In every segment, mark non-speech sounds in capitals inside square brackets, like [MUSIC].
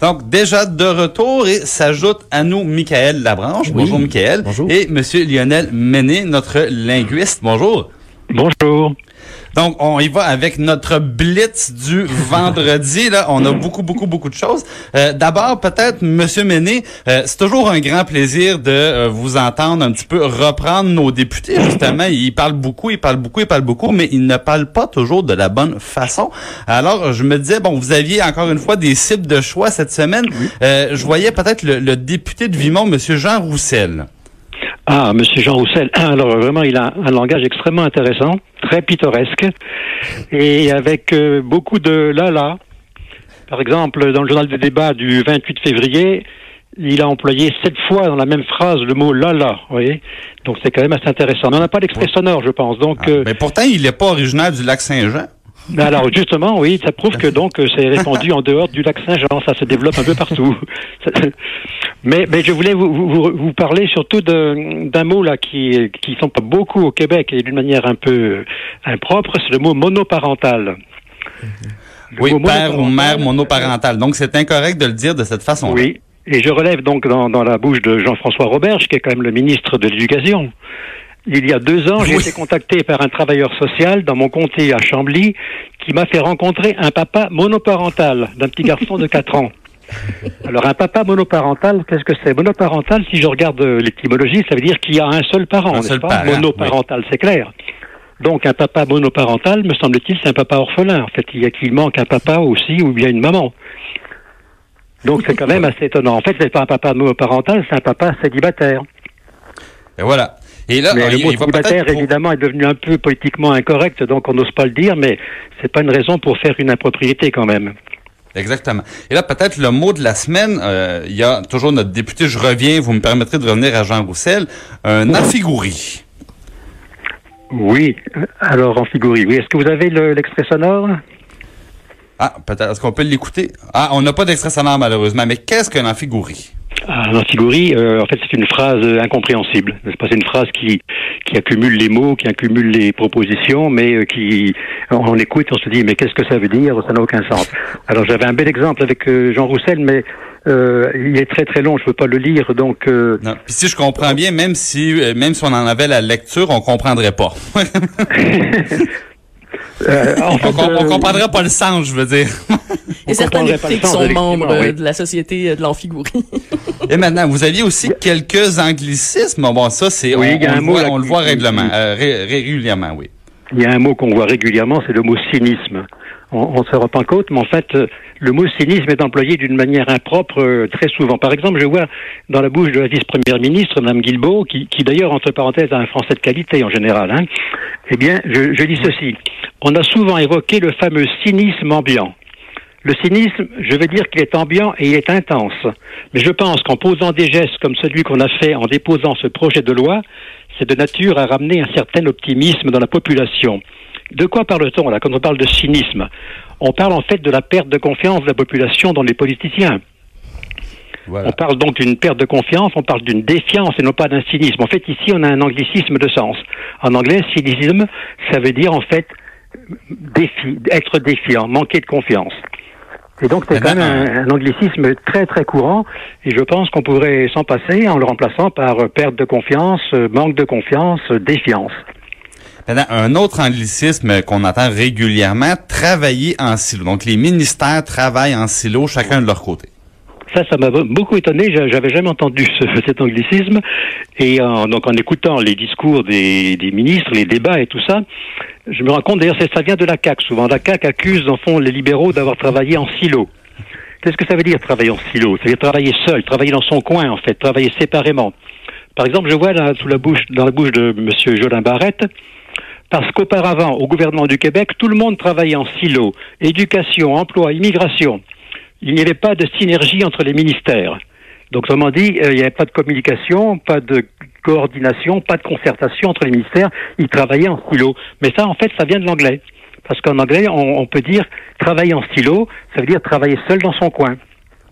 Donc, déjà de retour et s'ajoute à nous Michael Labranche. Oui. Bonjour, Michael. Bonjour. Et Monsieur Lionel Méné, notre linguiste. Bonjour. Bonjour. Donc, on y va avec notre blitz du vendredi. Là, on a beaucoup, beaucoup, beaucoup de choses. Euh, D'abord, peut-être, Monsieur Méné, euh, c'est toujours un grand plaisir de euh, vous entendre un petit peu reprendre nos députés. Justement, ils parlent beaucoup, ils parlent beaucoup, ils parlent beaucoup, mais ils ne parlent pas toujours de la bonne façon. Alors, je me disais, bon, vous aviez encore une fois des cibles de choix cette semaine. Euh, je voyais peut-être le, le député de Vimont, Monsieur Jean Roussel. Ah, Monsieur Jean Roussel. Alors vraiment, il a un langage extrêmement intéressant, très pittoresque, et avec euh, beaucoup de là. Par exemple, dans le journal des débats du 28 février, il a employé sept fois dans la même phrase le mot là. Vous voyez Donc c'est quand même assez intéressant. Mais on n'a pas d'extrait sonore, je pense. Donc Ah, euh, mais pourtant, il n'est pas originaire du lac Saint-Jean. Ben alors justement, oui, ça prouve que donc euh, c'est répandu en dehors du lac Saint-Jean, ça se développe un peu partout. [LAUGHS] mais, mais je voulais vous, vous, vous parler surtout d'un mot là qui qui sont pas beaucoup au Québec et d'une manière un peu impropre, c'est le mot monoparental. Le Oui, mot père ou monoparental, mère monoparentale. Donc, c'est incorrect de le dire de cette façon. Oui, et je relève donc dans, dans la bouche de Jean-François Roberge, qui est quand même le ministre de l'Éducation. Il y a deux ans, j'ai été contacté par un travailleur social dans mon comté à Chambly qui m'a fait rencontrer un papa monoparental d'un petit garçon de 4 ans. [LAUGHS] Alors un papa monoparental, qu'est-ce que c'est? Monoparental, si je regarde euh, l'étymologie, ça veut dire qu'il y a un seul parent, Un seul pas? parent, Monoparental, c'est clair. Donc un papa monoparental, me semble-t-il, c'est un papa orphelin. En fait, il y a qu'il manque un papa aussi ou bien une maman. Donc c'est quand même [LAUGHS] assez étonnant. En fait, c'est pas un papa monoparental, c'est un papa célibataire. Et voilà. Et là, Mais il, le mot il célibataire, évidemment, est devenu un peu politiquement incorrect, donc on n'ose pas le dire, mais c'est pas une raison pour faire une impropriété quand même. Exactement. Et là, peut-être le mot de la semaine, euh, il y a toujours notre député, je reviens, vous me permettrez de revenir à Jean Roussel, un afigouri. Oui, alors en figurie, oui. Est-ce que vous avez le- l'extrait sonore? Ah, peut-être, est-ce qu'on peut l'écouter? Ah, on n'a pas d'extrait sonore malheureusement, mais qu'est-ce qu'un afigouri? En figurie, euh, en fait, c'est une phrase incompréhensible. C'est une phrase qui, qui accumule les mots, qui accumule les propositions, mais euh, qui, on, écoute, on se dit, mais qu'est-ce que ça veut dire? Ça n'a aucun sens. Alors, j'avais un bel exemple avec euh, Jean Roussel, mais euh, il est très très long, je ne peux pas le lire, donc... euh, Non. Puis si je comprends bien, même si euh, même si on en avait la lecture, on comprendrait pas. [LAUGHS] [LAUGHS] euh, en on, fait, on comprendrait pas le sens, je veux dire. [LAUGHS] Et certains députés qui sont membres oui. de la Société euh, de l'Amphigourie. Et maintenant, vous aviez aussi quelques anglicismes. Bon, ça, c'est Oui, on, il y a on un le mot, voit, on le règlement, euh, ré- régulièrement, oui. Il y a un mot qu'on voit régulièrement, c'est le mot cynisme. On ne se rend pas compte, mais en fait, euh, le mot cynisme est employé d'une manière impropre euh, très souvent. Par exemple, je vois dans la bouche de la vice-première ministre, Mme Guilbeault, qui, qui d'ailleurs, entre parenthèses, a un français de qualité en général, hein, eh bien, je, je dis ceci. On a souvent évoqué le fameux cynisme ambiant. Le cynisme, je veux dire qu'il est ambiant et il est intense. Mais je pense qu'en posant des gestes comme celui qu'on a fait en déposant ce projet de loi, c'est de nature à ramener un certain optimisme dans la population. De quoi parle-t-on là quand on parle de cynisme? On parle en fait de la perte de confiance de la population dans les politiciens. Voilà. On parle donc d'une perte de confiance, on parle d'une défiance et non pas d'un cynisme. En fait, ici, on a un anglicisme de sens. En anglais, cynisme, ça veut dire en fait défi, être défiant, manquer de confiance. Et donc, c'est quand même un, un anglicisme très très courant, et je pense qu'on pourrait s'en passer en le remplaçant par euh, perte de confiance, euh, manque de confiance, euh, défiance. Un autre anglicisme qu'on entend régulièrement, travailler en silo. Donc, les ministères travaillent en silo, chacun de leur côté. Ça, ça m'a beaucoup étonné. J'a- J'avais jamais entendu ce, [LAUGHS] cet anglicisme. Et en, donc, en écoutant les discours des, ministres, les débats et tout ça, je me rends compte, d'ailleurs, ça vient de la CAQ. Souvent, la CAQ accuse, en fond, les libéraux d'avoir travaillé en silo. Qu'est-ce que ça veut dire, travailler en silo? Ça veut dire travailler seul, travailler dans son coin, en fait, travailler séparément. Par exemple, je vois sous la bouche, dans la bouche de M. Jolin Barrette, parce qu'auparavant, au gouvernement du Québec, tout le monde travaillait en silo. Éducation, emploi, immigration. Il n'y avait pas de synergie entre les ministères. Donc, autrement dit, euh, il n'y avait pas de communication, pas de coordination, pas de concertation entre les ministères. Ils travaillaient en silo. Mais ça, en fait, ça vient de l'anglais. Parce qu'en anglais, on, peut dire travailler en silo, ça veut dire travailler seul dans son coin.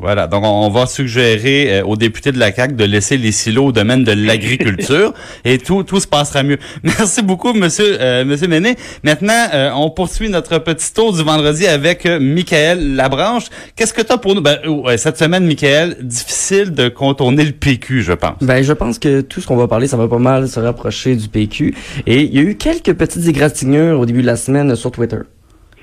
Voilà, donc on va suggérer euh, aux députés de la CAQ de laisser les silos au domaine de l'agriculture [LAUGHS] et tout tout se passera mieux. [LAUGHS] Merci beaucoup, monsieur euh, monsieur Méné. Maintenant, euh, on poursuit notre petit tour du vendredi avec euh, Michael Labranche. Qu'est-ce que tu as pour nous? Ben, ouais, cette semaine, Michael, difficile de contourner le PQ, je pense. Ben, je pense que tout ce qu'on va parler, ça va pas mal se rapprocher du PQ. Et il y a eu quelques petites égratignures au début de la semaine sur Twitter.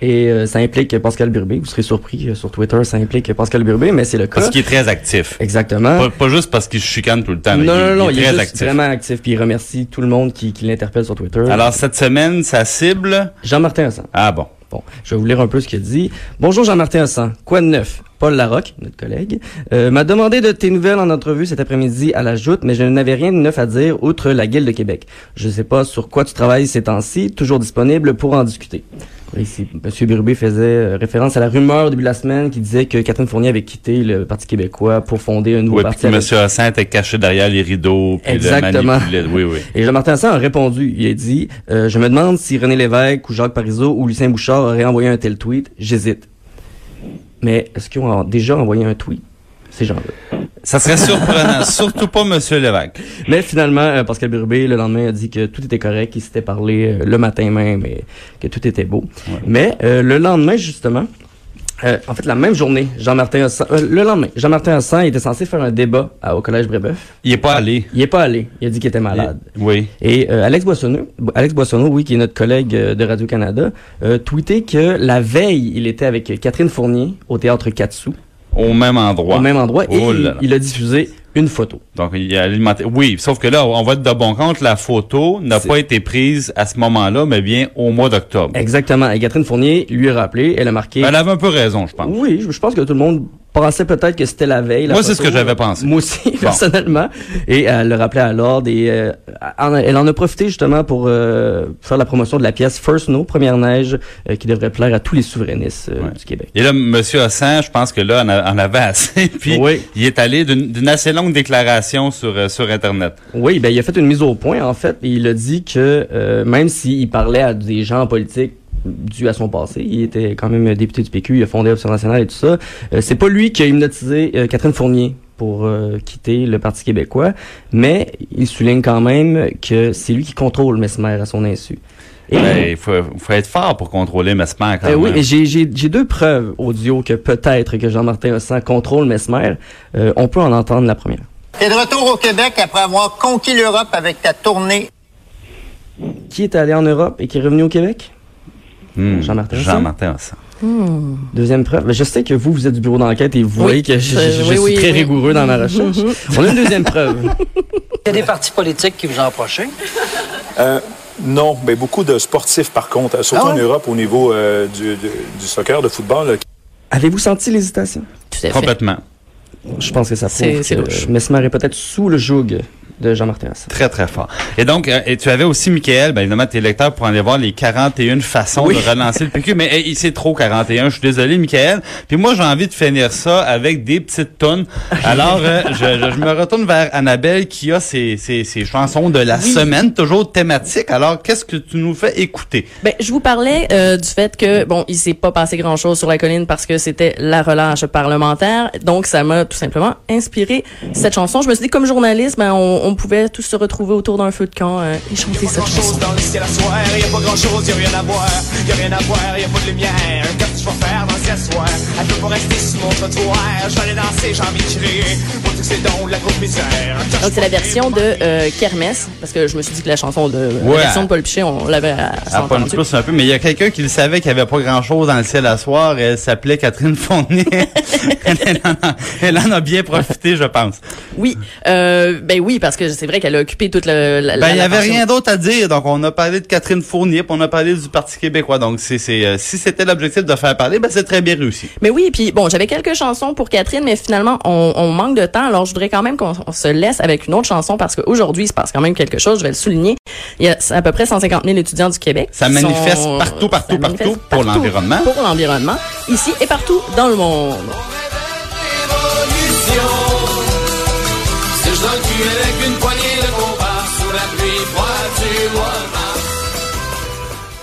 Et euh, ça implique Pascal Burbé. Vous serez surpris euh, sur Twitter, ça implique Pascal Burbé, mais c'est le cas. Parce qu'il est très actif. Exactement. Pas, pas juste parce qu'il se chicane tout le temps. non, il, non, non, il il est est très juste actif. vraiment actif, puis il remercie tout le monde qui, qui l'interpelle sur Twitter. Alors, cette semaine, ça cible... Jean-Martin Hassan. Ah bon. Bon, je vais vous lire un peu ce qu'il dit. Bonjour Jean-Martin Hassan. Quoi de neuf? Paul Larocque, notre collègue, euh, m'a demandé de tes nouvelles en entrevue cet après-midi à la Joute, mais je n'avais rien de neuf à dire outre la Guilde de Québec. Je ne sais pas sur quoi tu travailles ces temps-ci, toujours disponible pour en discuter. Ici, M. Birubé faisait euh, référence à la rumeur au début de la semaine qui disait que Catherine Fournier avait quitté le Parti québécois pour fonder un nouveau parti. avec- M. Hassan était caché derrière les rideaux. Puis Exactement. Le. Oui, oui. Et Jean-Martin Hassan a répondu. Il a dit euh, Je me demande si René Lévesque ou Jacques Parizeau ou Lucien Bouchard auraient envoyé un tel tweet. J'hésite. Mais est-ce qu'ils ont déjà envoyé un tweet, ces gens-là Ça serait surprenant. [LAUGHS] Surtout pas M. Lévesque. Mais finalement, euh, Pascal Birubé, le lendemain, a dit que tout était correct, qu'il s'était parlé euh, le matin même et que tout était beau. Mais euh, le lendemain, justement, euh, en fait, la même journée, Jean-Martin Hassan, euh, le lendemain, Jean-Martin Hassan était censé faire un débat à- au Collège Brébeuf. Il est pas allé. Il est pas allé. Il a dit qu'il était malade. Oui. Et euh, Alex Boissonneau, Alex Boissonneau, oui, qui est notre collègue de Radio-Canada, euh, tweeté que la veille, il était avec Catherine Fournier au théâtre Katsu, Au même endroit. au même endroit, et Oh il, là. il a diffusé une photo. Donc, il a alimenté. Oui, sauf que là, on va être de bon compte, la photo n'a pas été prise à ce moment-là, mais bien au mois d'octobre. Exactement. Et Catherine Fournier lui a rappelé, elle a marqué. Elle avait un peu raison, je pense. Oui, je, je pense que tout le monde pensait peut-être que c'était la veille. la Moi, c'est ce que j'avais pensé. Moi aussi, personnellement. Et elle le rappelait à l'ordre et euh, elle en a profité justement pour euh, faire la promotion de la pièce First Snow, Première Neige, euh, qui devrait plaire à tous les souverainistes euh, Ouais. du Québec. Et là, M. Hassan, je pense que là, on, a- en avait assez. [LAUGHS] Puis, Oui. il est allé d'une assez longue déclaration sur, euh, sur Internet. Oui, ben il a fait une mise au point en fait. Et il a dit que euh, même s'il parlait à des gens en politique dû à son passé, il était quand même député du PQ, il a fondé Option nationale et tout ça. euh, c'est pas lui qui a hypnotisé euh, Catherine Fournier pour euh, quitter le Parti québécois, mais il souligne quand même que c'est lui qui contrôle Mesmer à son insu. Et, Ben, il faut, faut être fort pour contrôler Mesmer quand euh, oui, même. et j'ai, j'ai, j'ai deux preuves audio que peut-être que Jean-Martin Hossan contrôle Mesmer. Euh, on peut en entendre la première. T'es de retour au Québec après avoir conquis l'Europe avec ta tournée. Qui est allé en Europe et qui est revenu au Québec? Hmm. Jean-Martin. Jean-Martin Hassan. Deuxième preuve. Ben, Je sais que vous, vous êtes du bureau d'enquête et vous Oui. voyez que je, je- Euh, je oui, suis oui, très oui. rigoureux dans ma recherche. On a une deuxième preuve. [LAUGHS] Il y a des partis politiques qui vous ont approché? Euh, non, mais beaucoup de sportifs par contre, surtout Ah ouais? en Europe au niveau euh, du, du- du soccer, de football. Avez-vous senti l'hésitation? Tout à fait. Complètement. Je pense que ça prouve que. Mesmer est peut-être sous le joug de Jean-Martin. Très, très fort. Et donc, euh, et tu avais aussi, Michael, ben, évidemment, tes lecteurs pour aller voir les 41 façons Oui. de relancer le PQ. Mais hey, c'est trop 41, je suis désolé, Michael. Puis moi, j'ai envie de finir ça avec des petites tonnes. Alors, euh, [LAUGHS] je, je- je me retourne vers Annabelle qui a ses, ses, ses chansons de la semaine, toujours thématiques. Alors, qu'est-ce que tu nous fais écouter? Ben, je vous parlais euh, du fait que bon, il s'est pas passé grand-chose sur la colline parce que c'était la relâche parlementaire. Donc, ça m'a tout simplement inspiré cette chanson. Je me suis dit, comme journaliste, ben, on, on pouvait tous se retrouver autour d'un feu de camp euh, et chanter cette chanson. dans le ciel à soir, y a pas grand chose, y a rien à voir, y a rien à voir, y a pas de lumière. Qu'est-ce que tu vas faire dans ce soir? Elle peut pas rester sur mon trottoir, je vais aller danser, j'ai envie de crier, pour tous ces dons de la grosse misère. Donc, c'est la version de euh, Kermesse, parce que je me suis dit que la chanson de la version de Paul Pichet, on l'avait à, pas un peu, c'est un peu, mais il y a quelqu'un qui le savait qu'il n'y avait pas grand-chose dans le ciel à soir. Elle s'appelait Catherine Fournier. [LAUGHS] elle, en a, elle en a bien profité, je pense. Oui, euh, ben oui, parce que c'est vrai qu'elle a occupé toute le, la, Ben, il y la avait rien d'autre à dire. Donc, on a parlé de Catherine Fournier, puis on a parlé du Parti québécois. Donc, c'est, euh, si c'était l'objectif de faire parler, ben, c'est très bien réussi. Mais oui, puis bon, j'avais quelques chansons pour Catherine, mais finalement, on, on manque de temps. Alors, je voudrais quand même qu'on on se laisse avec une autre chanson parce qu'aujourd'hui, il se passe quand même quelque chose. Je vais le souligner. Il y a à peu près 150 000 étudiants du Québec. Ça manifeste sont- partout, partout, manifeste partout pour l'environnement. Pour l'environnement, ici et partout dans le monde.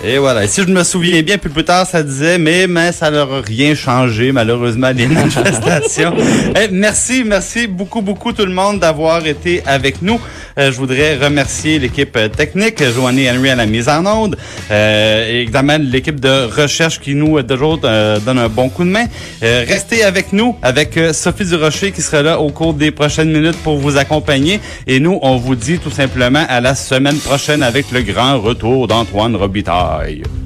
Et voilà. Et si je me souviens bien, puis plus tard, ça disait, mais, mais ça leur a rien changé, malheureusement, les [LAUGHS] manifestations. Eh, merci, merci beaucoup, beaucoup tout le monde d'avoir été avec nous. Euh, je voudrais remercier l'équipe euh, technique, Joanny Henry à la mise en onde, euh, et également l'équipe de recherche qui nous, euh, toujours, euh, donne un bon coup de main. Euh, restez avec nous, avec Sophie Durocher qui sera là au cours des prochaines minutes pour vous accompagner. Et nous, on vous dit tout simplement à la semaine prochaine avec le grand retour d'Antoine Robitaille. Bye.